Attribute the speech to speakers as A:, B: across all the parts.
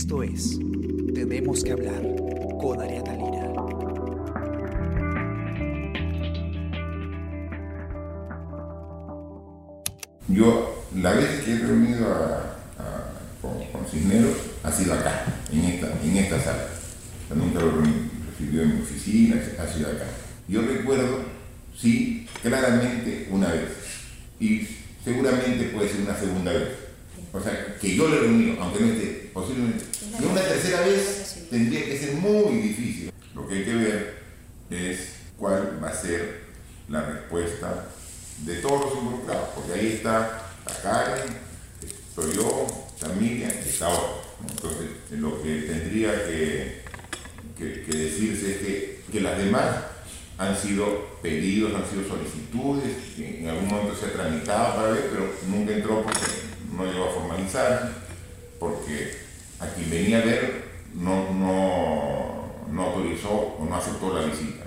A: Esto es Tenemos que hablar con Ariana Lira.
B: Yo, la vez que he reunido con, Cisneros ha sido acá, en esta, en esta sala. nunca lo recibió en mi oficina, ha sido acá. Yo recuerdo, sí, claramente una vez. Y seguramente puede ser una segunda vez. O sea, que yo lo he reunido, aunque no esté posiblemente. Y una tercera vez tendría que ser muy difícil. Lo que hay que ver es cuál va a ser la respuesta de todos los involucrados, porque ahí está la Karen, estoy yo, y está otro. Entonces, lo que tendría que, que, decirse es que, que, las demás han sido pedidos, han sido solicitudes, en algún momento se ha tramitado para ver, pero nunca entró porque no llegó a formalizar, porque a quien venía a ver no, no, no autorizó o no aceptó la visita.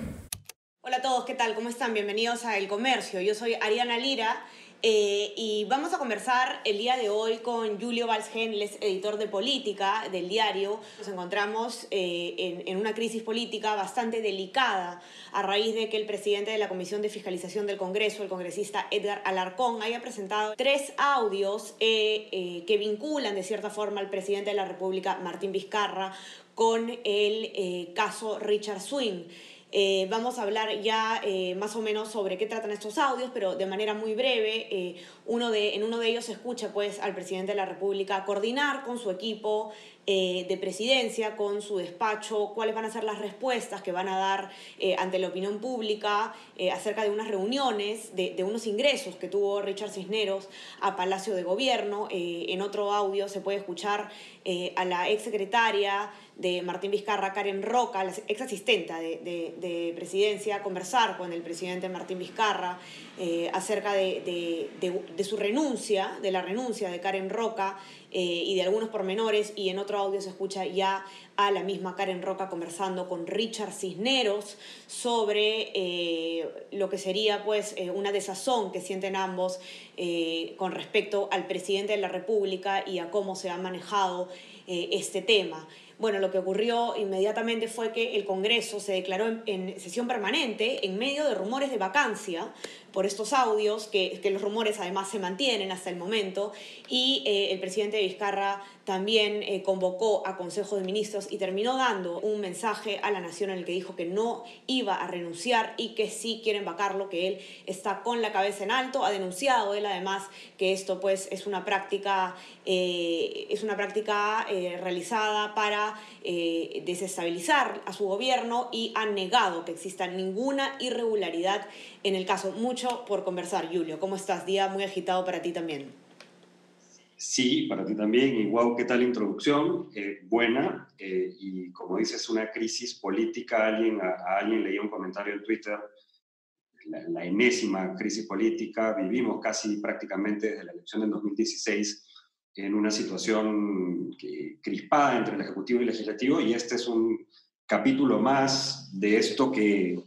C: Hola a todos, ¿qué tal? ¿Cómo están? Bienvenidos a El Comercio. Yo soy Ariana Lira eh, y vamos a conversar el día de hoy con Julio Valsgen, editor de política del diario. Nos encontramos eh, en, una crisis política bastante delicada a raíz de que el presidente de la Comisión de Fiscalización del Congreso, el congresista Edgar Alarcón, haya presentado tres audios eh, que vinculan de cierta forma al presidente de la República, Martín Vizcarra, con el caso Richard Swing. Eh, vamos a hablar ya eh, más o menos sobre qué tratan estos audios, pero de manera muy breve. Eh, uno de, en uno de ellos se escucha pues, al presidente de la República coordinar con su equipo de presidencia, con su despacho, cuáles van a ser las respuestas que van a dar ante la opinión pública acerca de unas reuniones, de, de, unos ingresos que tuvo Richard Cisneros a Palacio de Gobierno. en otro audio se puede escuchar a la exsecretaria de Martín Vizcarra, Karen Roca, la ex asistenta de, presidencia, conversar con el presidente Martín Vizcarra eh, acerca de, su renuncia, de la renuncia de Karen Roca eh, y de algunos pormenores. Y en otro audio se escucha ya a la misma Karen Roca conversando con Richard Cisneros sobre eh, lo que sería pues una desazón que sienten ambos con respecto al presidente de la República y a cómo se ha manejado este tema. Bueno, lo que ocurrió inmediatamente fue que el Congreso se declaró en, sesión permanente en medio de rumores de vacancia por estos audios, que, los rumores además se mantienen hasta el momento, y eh, el presidente Vizcarra también eh, convocó a Consejo de Ministros y terminó dando un mensaje a la nación en el que dijo que no iba a renunciar y que sí quieren vacarlo, que él está con la cabeza en alto, ha denunciado él además que esto pues es una práctica, eh, es una práctica realizada para desestabilizar a su gobierno y ha negado que exista ninguna irregularidad en el caso. Mucho por conversar, Julio. ¿Cómo estás? Día muy agitado para ti también.
D: Sí, para ti también. Y wow, ¿qué tal la introducción? Eh, buena. Eh, y como dices, una crisis política. Alguien, a, alguien leía un comentario en Twitter, la, enésima crisis política. Vivimos casi prácticamente desde la elección del 2016 en una situación crispada entre el Ejecutivo y el Legislativo. Y este es un capítulo más de esto que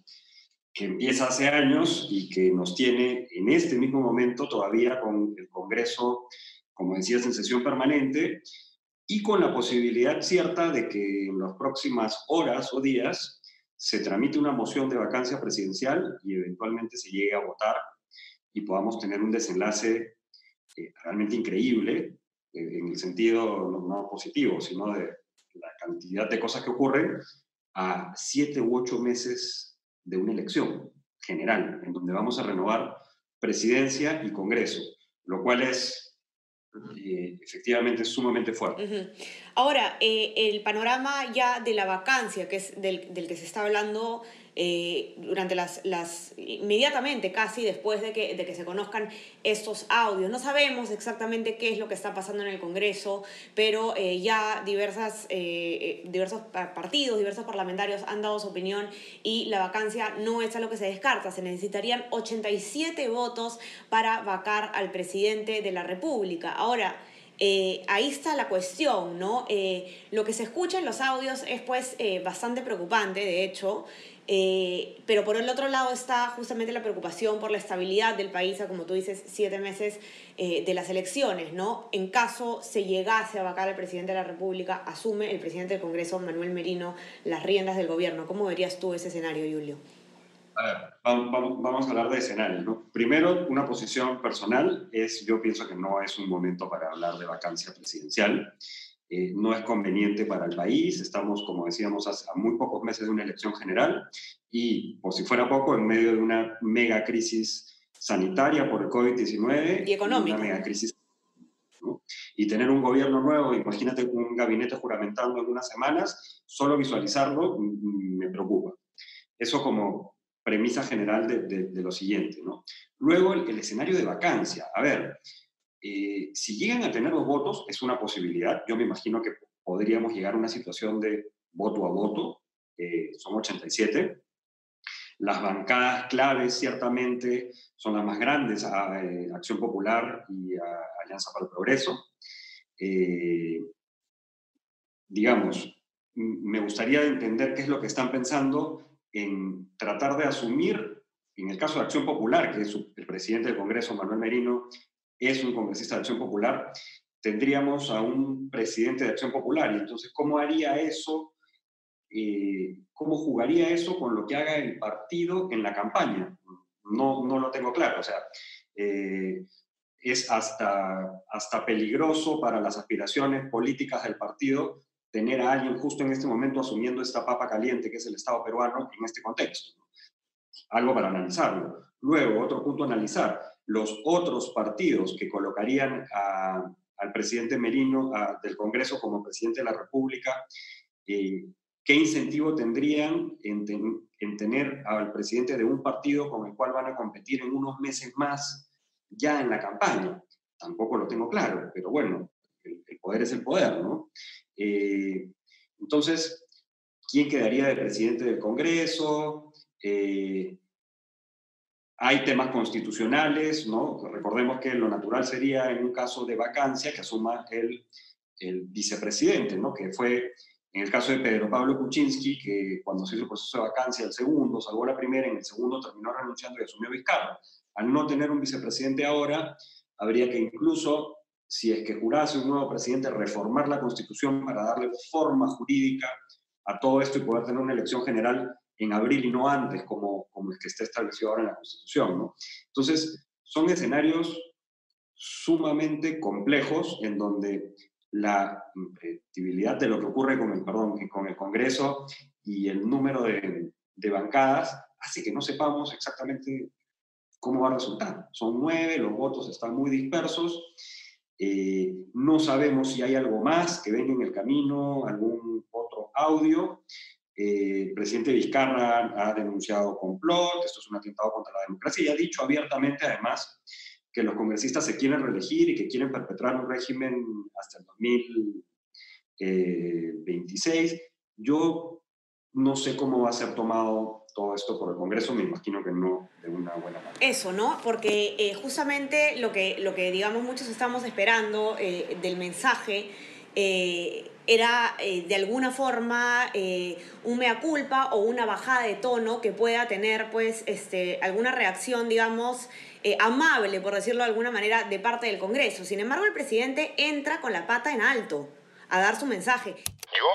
D: que empieza hace años y que nos tiene en este mismo momento todavía con el Congreso, como decías, en sesión permanente y con la posibilidad cierta de que en las próximas horas o días se tramite una moción de vacancia presidencial y eventualmente se llegue a votar y podamos tener un desenlace eh, realmente increíble, eh, en el sentido no, no, positivo, sino de la cantidad de cosas que ocurren a siete u ocho meses de una elección general, en donde vamos a renovar presidencia y Congreso, lo cual es eh, efectivamente sumamente fuerte.
C: Ahora, eh, el panorama ya de la vacancia, que es del, del que se está hablando eh, durante las, las, inmediatamente casi después de que, de que se conozcan estos audios. No sabemos exactamente qué es lo que está pasando en el Congreso, pero eh, ya diversas, diversos partidos, diversos parlamentarios han dado su opinión y la vacancia no es algo que se descarta. Se necesitarían 87 votos para vacar al presidente de la República. Ahora, eh, ahí está la cuestión, ¿no? Eh, lo que se escucha en los audios es pues eh, bastante preocupante, de hecho, pero por el otro lado está justamente la preocupación por la estabilidad del país como tú dices, siete meses de las elecciones, ¿no? En caso se llegase a vacar el presidente de la República, asume el presidente del Congreso, Manuel Merino, las riendas del gobierno. ¿Cómo verías tú ese escenario, Julio?
D: A ver, vamos, vamos, a hablar de escenarios. ¿no? Primero, una posición personal es, yo pienso que no es un momento para hablar de vacancia presidencial. Eh, no es conveniente para el país. Estamos, como decíamos, a, muy pocos meses de una elección general y, por si fuera poco, en medio de una mega crisis sanitaria por el COVID-19
C: y económica.
D: Una mega crisis. Y tener un gobierno nuevo, imagínate un gabinete juramentando en unas semanas, solo visualizarlo mm, mm, me preocupa. Eso como, premisa general de, lo siguiente. Luego, el, escenario de vacancia. A ver, eh, si llegan a tener los votos, es una posibilidad. Yo me imagino que podríamos llegar a una situación de voto a voto. Eh, son 87. Las bancadas claves, ciertamente, son las más grandes, a, eh, Acción Popular y Alianza para el Progreso. digamos, me gustaría entender qué es lo que están pensando en tratar de asumir, en el caso de Acción Popular, que es el presidente del Congreso, Manuel Merino, es un congresista de Acción Popular, tendríamos a un presidente de Acción Popular. Y entonces, ¿cómo haría eso? Eh, ¿Cómo jugaría eso con lo que haga el partido en la campaña? No, no lo tengo claro. O sea, eh, es hasta, hasta peligroso para las aspiraciones políticas del partido tener a alguien justo en este momento asumiendo esta papa caliente que es el Estado peruano en este contexto. Algo para analizarlo. Luego, otro punto analizar, los otros partidos que colocarían al presidente Merino del Congreso como presidente de la República, eh, ¿qué incentivo tendrían en, en tener al presidente de un partido con el cual van a competir en unos meses más ya en la campaña? Tampoco lo tengo claro, pero bueno, poder es el poder, ¿no? Eh, entonces, ¿quién quedaría de presidente del Congreso? Eh, hay temas constitucionales, ¿no? Recordemos que lo natural sería, en un caso de vacancia, que asuma el, vicepresidente, ¿no? Que fue, en el caso de Pedro Pablo Kuczynski, que cuando se hizo el proceso de vacancia, el segundo, salvó la primera, en el segundo terminó renunciando y asumió Vizcarra. Al no tener un vicepresidente ahora, habría que incluso si es que jurase un nuevo presidente, reformar la Constitución para darle forma jurídica a todo esto y poder tener una elección general en abril y no antes, como, como el que está establecido ahora en la Constitución. ¿no? Entonces, son escenarios sumamente complejos en donde la predictibilidad de lo que ocurre con el, perdón, con el Congreso y el número de, de bancadas hace que no sepamos exactamente cómo va a resultar. Son nueve, los votos están muy dispersos eh, no sabemos si hay algo más que venga en el camino, algún otro audio. Eh, el presidente Vizcarra ha denunciado complot, esto es un atentado contra la democracia y ha dicho abiertamente además que los congresistas se quieren reelegir y que quieren perpetrar un régimen hasta el 2026. Yo no sé cómo va a ser tomado todo esto por el Congreso, me imagino que no de una buena manera.
C: Eso, ¿no? Porque eh, justamente lo que, lo que, digamos, muchos estamos esperando eh, del mensaje eh, era de alguna forma un mea culpa o una bajada de tono que pueda tener, pues, este, alguna reacción, digamos, amable, por decirlo de alguna manera, de parte del Congreso. Sin embargo, el presidente entra con la pata en alto a dar su mensaje.
E: Yo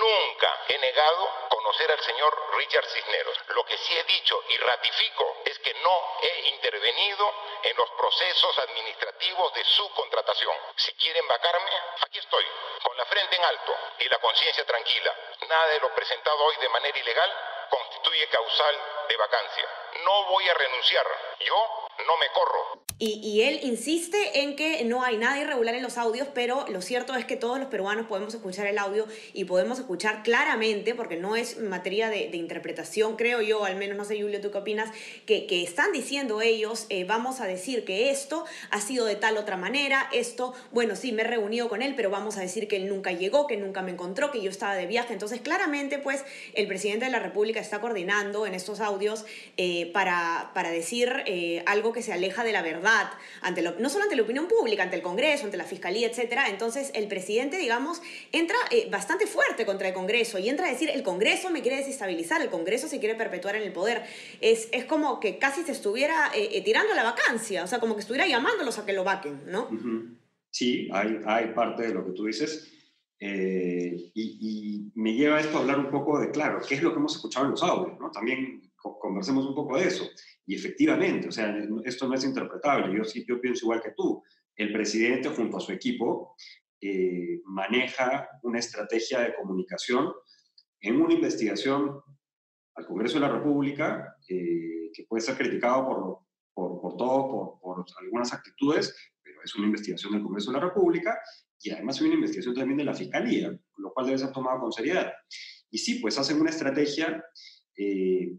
E: nunca he negado conocer al señor Richard Cisneros. Lo que sí he dicho y ratifico es que no he intervenido en los procesos administrativos de su contratación. Si quieren vacarme, aquí estoy, con la frente en alto y la conciencia tranquila. Nada de lo presentado hoy de manera ilegal constituye causal de vacancia. No voy a renunciar. Yo no me corro.
C: Y, él insiste en que no hay nada irregular en los audios, pero lo cierto es que todos los peruanos podemos escuchar el audio y podemos escuchar claramente, porque no es materia de, interpretación, creo yo, al menos no sé, Julio, tú qué opinas, que, están diciendo ellos, eh, vamos a decir que esto ha sido de tal otra manera, esto, bueno, sí, me he reunido con él, pero vamos a decir que él nunca llegó, que nunca me encontró, que yo estaba de viaje. Entonces, claramente, pues, el presidente de la República está coordinando en estos audios eh, para, para decir eh, algo algo que se aleja de la verdad, ante no solo ante la opinión pública, ante el Congreso, ante la Fiscalía, etcétera. Entonces, el presidente, digamos, entra eh, bastante fuerte contra el Congreso y entra a decir, el Congreso me quiere desestabilizar, el Congreso se quiere perpetuar en el poder. Es, es como que casi se estuviera eh, eh, tirando la vacancia, o sea, como que estuviera llamándolos a que lo vaquen, ¿no?
D: Sí, hay, hay parte de lo que tú dices. y, y, me lleva esto a hablar un poco de, claro, qué es lo que hemos escuchado en los audios, ¿no? También conversemos un poco de eso. Y efectivamente, o sea, esto no es interpretable. Yo sí, yo pienso igual que tú. El presidente junto a su equipo eh, maneja una estrategia de comunicación en una investigación al Congreso de la República eh, que puede ser criticado por, por, todo, por, algunas actitudes, pero es una investigación del Congreso de la República y además una investigación también de la Fiscalía, lo cual debe ser tomado con seriedad. Y sí, pues hacen una estrategia eh,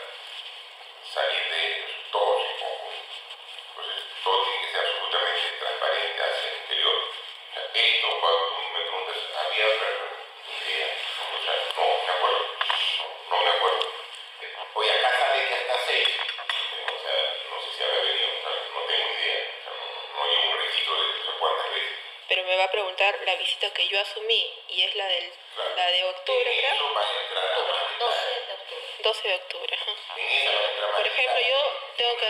F: asumí y es la, del, la de octubre, creo. 12 de octubre. 12 de octubre. Por ejemplo, yo tengo que...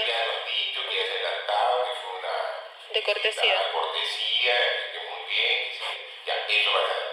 F: De cortesía.
E: cortesía, muy bien, ya, eso vas a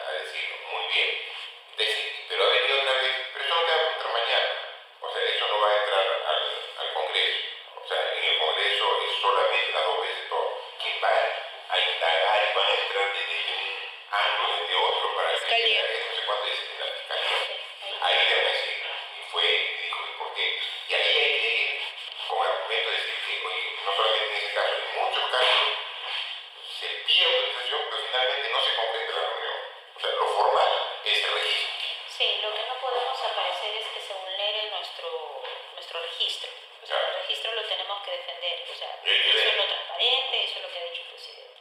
E: O sea, eso es lo
F: transparente, eso es lo que ha dicho el presidente.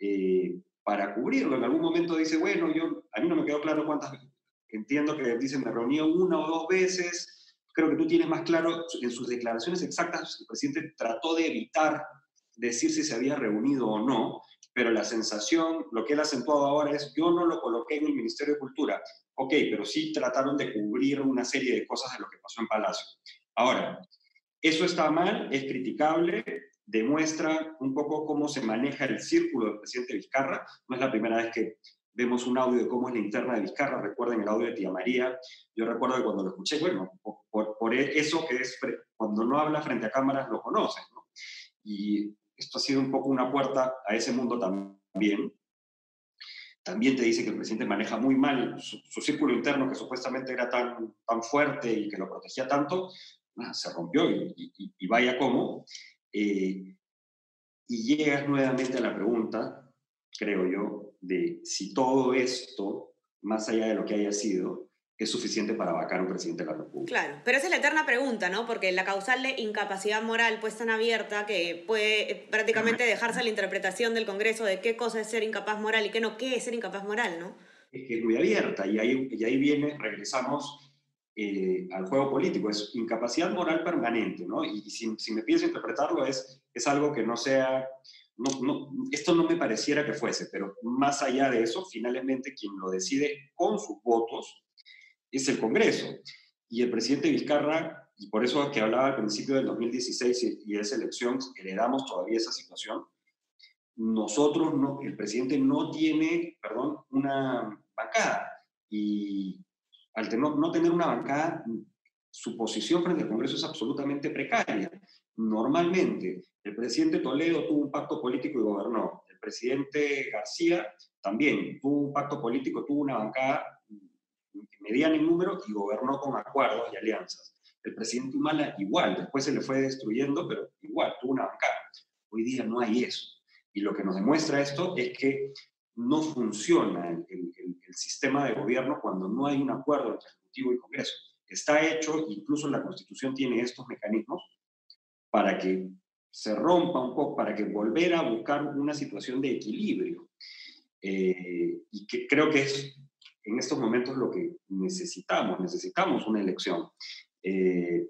D: Eh, para cubrirlo. En algún momento dice, bueno, yo, a mí no me quedó claro cuántas. Entiendo que dicen, me reuní una o dos veces. Creo que tú tienes más claro, en sus declaraciones exactas, el presidente trató de evitar decir si se había reunido o no, pero la sensación, lo que él acentuado ahora es, yo no lo coloqué en el Ministerio de Cultura. Ok, pero sí trataron de cubrir una serie de cosas de lo que pasó en Palacio. Ahora, eso está mal, es criticable, demuestra un poco cómo se maneja el círculo del presidente Vizcarra. No es la primera vez que vemos un audio de cómo es la interna de Vizcarra. Recuerden el audio de Tía María. Yo recuerdo que cuando lo escuché, bueno, por, por eso que es, cuando no habla frente a cámaras lo conocen. ¿no? Y esto ha sido un poco una puerta a ese mundo también. También te dice que el presidente maneja muy mal su, círculo interno, que supuestamente era tan, tan fuerte y que lo protegía tanto, se rompió y, y, y vaya cómo. Eh, y llegas nuevamente a la pregunta, creo yo, de si todo esto, más allá de lo que haya sido, es suficiente para vacar a un presidente de la República.
C: Claro, pero esa es la eterna pregunta, ¿no? Porque la causal de incapacidad moral puesta en abierta, que puede eh, prácticamente dejarse a la interpretación del Congreso de qué cosa es ser incapaz moral y qué no, qué es ser incapaz moral, ¿no?
D: Es que es muy abierta y ahí, y ahí viene, regresamos eh, al juego político, es incapacidad moral permanente, ¿no? Y, si, si, me pienso interpretarlo es, es algo que no sea, no, no, esto no me pareciera que fuese, pero más allá de eso, finalmente quien lo decide con sus votos es el Congreso. Y el presidente Vizcarra, y por eso que hablaba al principio del 2016 y, y de esa elección, heredamos todavía esa situación, nosotros, no, el presidente no tiene, perdón, una bancada. Y al no, tener una bancada, su posición frente al Congreso es absolutamente precaria. Normalmente, el presidente Toledo tuvo un pacto político y gobernó. El presidente García también tuvo un pacto político, tuvo una bancada mediana en número y gobernó con acuerdos y alianzas. El presidente Humala igual, después se le fue destruyendo, pero igual tuvo una bancada. Hoy día no hay eso. Y lo que nos demuestra esto es que no funciona el, sistema de gobierno cuando no hay un acuerdo entre Ejecutivo y Congreso. Está hecho, incluso la Constitución tiene estos mecanismos para que se rompa un poco, para que volver a buscar una situación de equilibrio. Eh, y que creo que es en estos momentos lo que necesitamos, necesitamos una elección. Eh,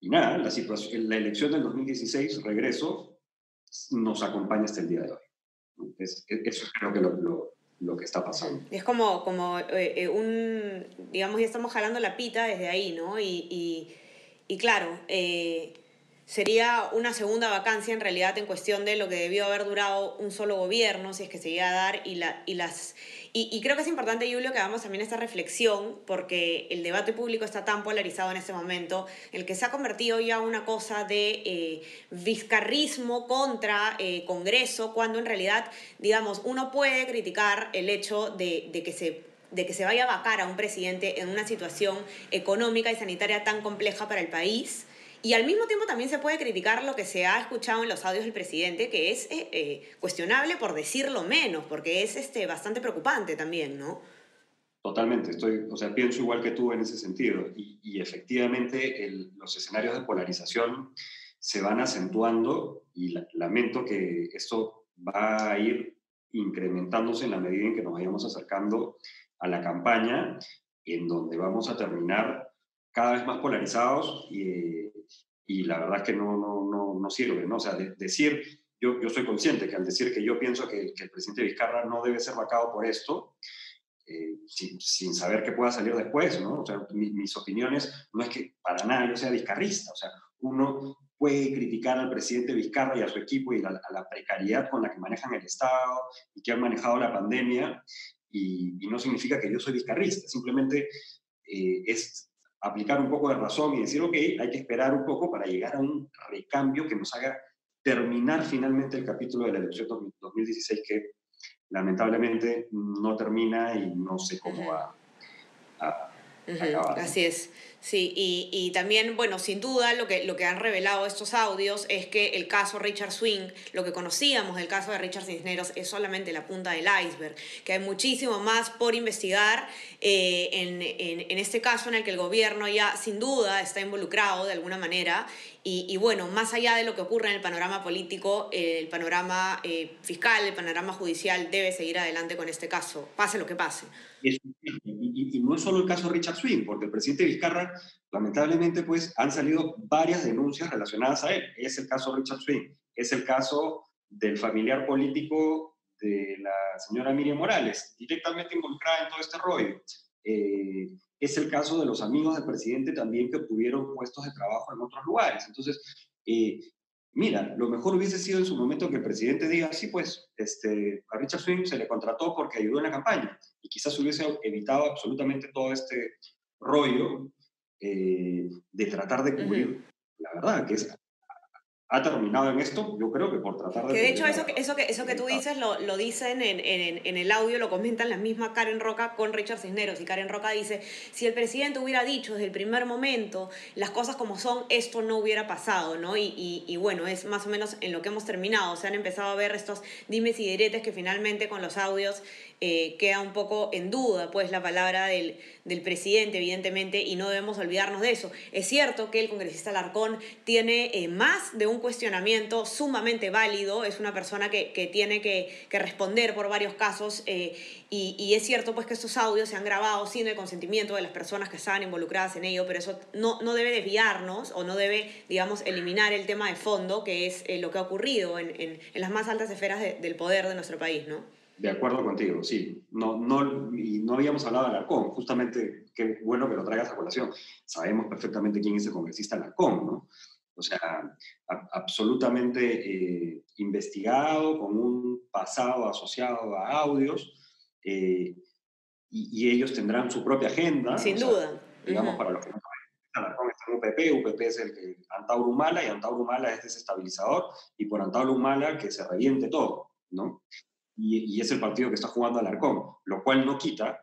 D: y nada, la, situación, la elección del 2016, regreso, nos acompaña hasta el día de hoy. Es, eso creo que lo, lo, que está pasando.
C: Es como, como eh, un, digamos, ya estamos jalando la pita desde ahí, ¿no? Y, y, y claro, eh, sería una segunda vacancia en realidad en cuestión de lo que debió haber durado un solo gobierno, si es que se iba a dar, y, la, y las... Y, creo que es importante, Julio, que hagamos también esta reflexión, porque el debate público está tan polarizado en este momento, el que se ha convertido ya una cosa de eh, vizcarrismo contra eh, Congreso, cuando en realidad, digamos, uno puede criticar el hecho de, de que se de que se vaya a vacar a un presidente en una situación económica y sanitaria tan compleja para el país, y al mismo tiempo también se puede criticar lo que se ha escuchado en los audios del presidente, que es eh, eh, cuestionable por decirlo menos, porque es este, bastante preocupante también, ¿no?
D: Totalmente, estoy, o sea, pienso igual que tú en ese sentido. Y, efectivamente los escenarios de polarización se van acentuando y lamento que esto va a ir incrementándose en la medida en que nos vayamos acercando a la campaña, en donde vamos a terminar cada vez más polarizados y, y la verdad es que no, no, no, no sirve, ¿no? O sea, decir, yo, yo soy consciente que al decir que yo pienso que, que el presidente Vizcarra no debe ser vacado por esto, eh, sin, sin, saber qué pueda salir después, ¿no? O sea, mis opiniones no es que para nada yo sea vizcarrista, o sea, uno puede criticar al presidente Vizcarra y a su equipo y a, la precariedad con la que manejan el Estado y que han manejado la pandemia, y, y no significa que yo soy vizcarrista, simplemente eh, es aplicar un poco de razón y decir, ok, hay que esperar un poco para llegar a un recambio que nos haga terminar finalmente el capítulo de la elección 2016 que lamentablemente no termina y no sé cómo va a, acabar.
C: Así es. Sí, y, y, también, bueno, sin duda lo que, lo que han revelado estos audios es que el caso Richard Swing, lo que conocíamos del caso de Richard Cisneros, es solamente la punta del iceberg, que hay muchísimo más por investigar eh, en, en, en, este caso en el que el gobierno ya sin duda está involucrado de alguna manera. Y, y bueno, más allá de lo que ocurre en el panorama político, el panorama eh, fiscal, el panorama judicial debe seguir adelante con este caso, pase lo que pase.
D: Y, no es solo el caso Richard Swing, porque el presidente Vizcarra, lamentablemente, pues han salido varias denuncias relacionadas a él. Es el caso Richard Swing, es el caso del familiar político de la señora Miriam Morales, directamente involucrada en todo este rollo. Eh, es el caso de los amigos del presidente también que obtuvieron puestos de trabajo en otros lugares. Entonces, eh, Mira, lo mejor hubiese sido en su momento que el presidente diga, sí, pues, este, a Richard Swing se le contrató porque ayudó en la campaña y quizás hubiese evitado absolutamente todo este rollo eh, de tratar de cubrir la verdad, que es ha terminado en esto, yo creo que por tratar de...
C: Que de hecho eso, eso, que, eso que tú dices lo, lo dicen en, en, en, el audio, lo comentan la misma Karen Roca con Richard Cisneros. Y Karen Roca dice, si el presidente hubiera dicho desde el primer momento las cosas como son, esto no hubiera pasado, ¿no? Y, y, y bueno, es más o menos en lo que hemos terminado. Se han empezado a ver estos dimes y diretes que finalmente con los audios eh, queda un poco en duda pues la palabra del, del, presidente, evidentemente, y no debemos olvidarnos de eso. Es cierto que el congresista Larcón tiene eh, más de un cuestionamiento sumamente válido, es una persona que, que tiene que, que, responder por varios casos, eh, y, y, es cierto pues que estos audios se han grabado sin el consentimiento de las personas que estaban involucradas en ello, pero eso no, no debe desviarnos o no debe, digamos, eliminar el tema de fondo, que es lo que ha ocurrido en, en, en las más altas esferas de, del poder de nuestro país, ¿no?
D: De acuerdo contigo, sí. No, no, y no habíamos hablado de Alarcón, justamente qué bueno que lo traigas a colación. Sabemos perfectamente quién es el congresista Alarcón, ¿no? O sea, a, absolutamente eh, investigado, con un pasado asociado a audios, eh, y, y, ellos tendrán su propia agenda.
C: Sin duda.
D: digamos, para los que no saben, Alarcón está en UPP, UPP es el que Antauro Humala, y Antauro Humala es desestabilizador, y por Antauro Humala que se reviente todo, ¿no? Y, es el partido que está jugando Alarcón, lo cual no quita,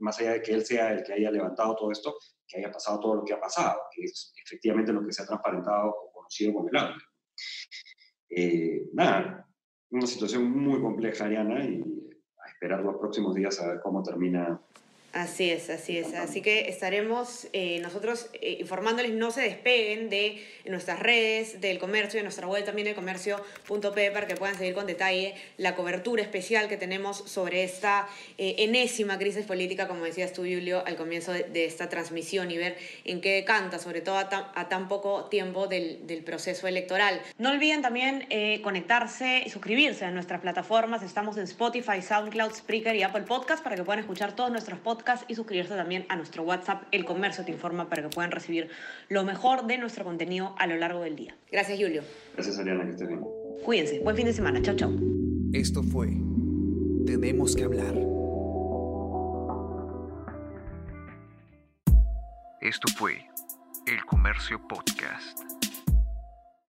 D: más allá de que él sea el que haya levantado todo esto, que haya pasado todo lo que ha pasado, que es efectivamente lo que se ha transparentado o conocido como el audio. Eh, nada, una situación muy compleja, Ariana, y a esperar los próximos días a ver cómo termina
C: Así es, así es. Así que estaremos eh, nosotros eh, informándoles, no se despeguen de nuestras redes del comercio, de nuestra web también el comercio.p para que puedan seguir con detalle la cobertura especial que tenemos sobre esta eh, enésima crisis política, como decías tú, Julio, al comienzo de, esta transmisión y ver en qué canta, sobre todo a tan, poco tiempo del, del, proceso electoral. No olviden también conectarse y suscribirse a nuestras plataformas. Estamos en Spotify, SoundCloud, Spreaker y Apple Podcast para que puedan escuchar todos nuestros podcasts y suscribirse también a nuestro WhatsApp El Comercio Te Informa para que puedan recibir lo mejor de nuestro contenido a lo largo del día. Gracias, Julio.
D: Gracias, Ariana, que estés bien.
C: Cuídense. Buen fin de semana. Chao, chao.
A: Esto fue Tenemos que hablar.
G: Esto fue El Comercio Podcast.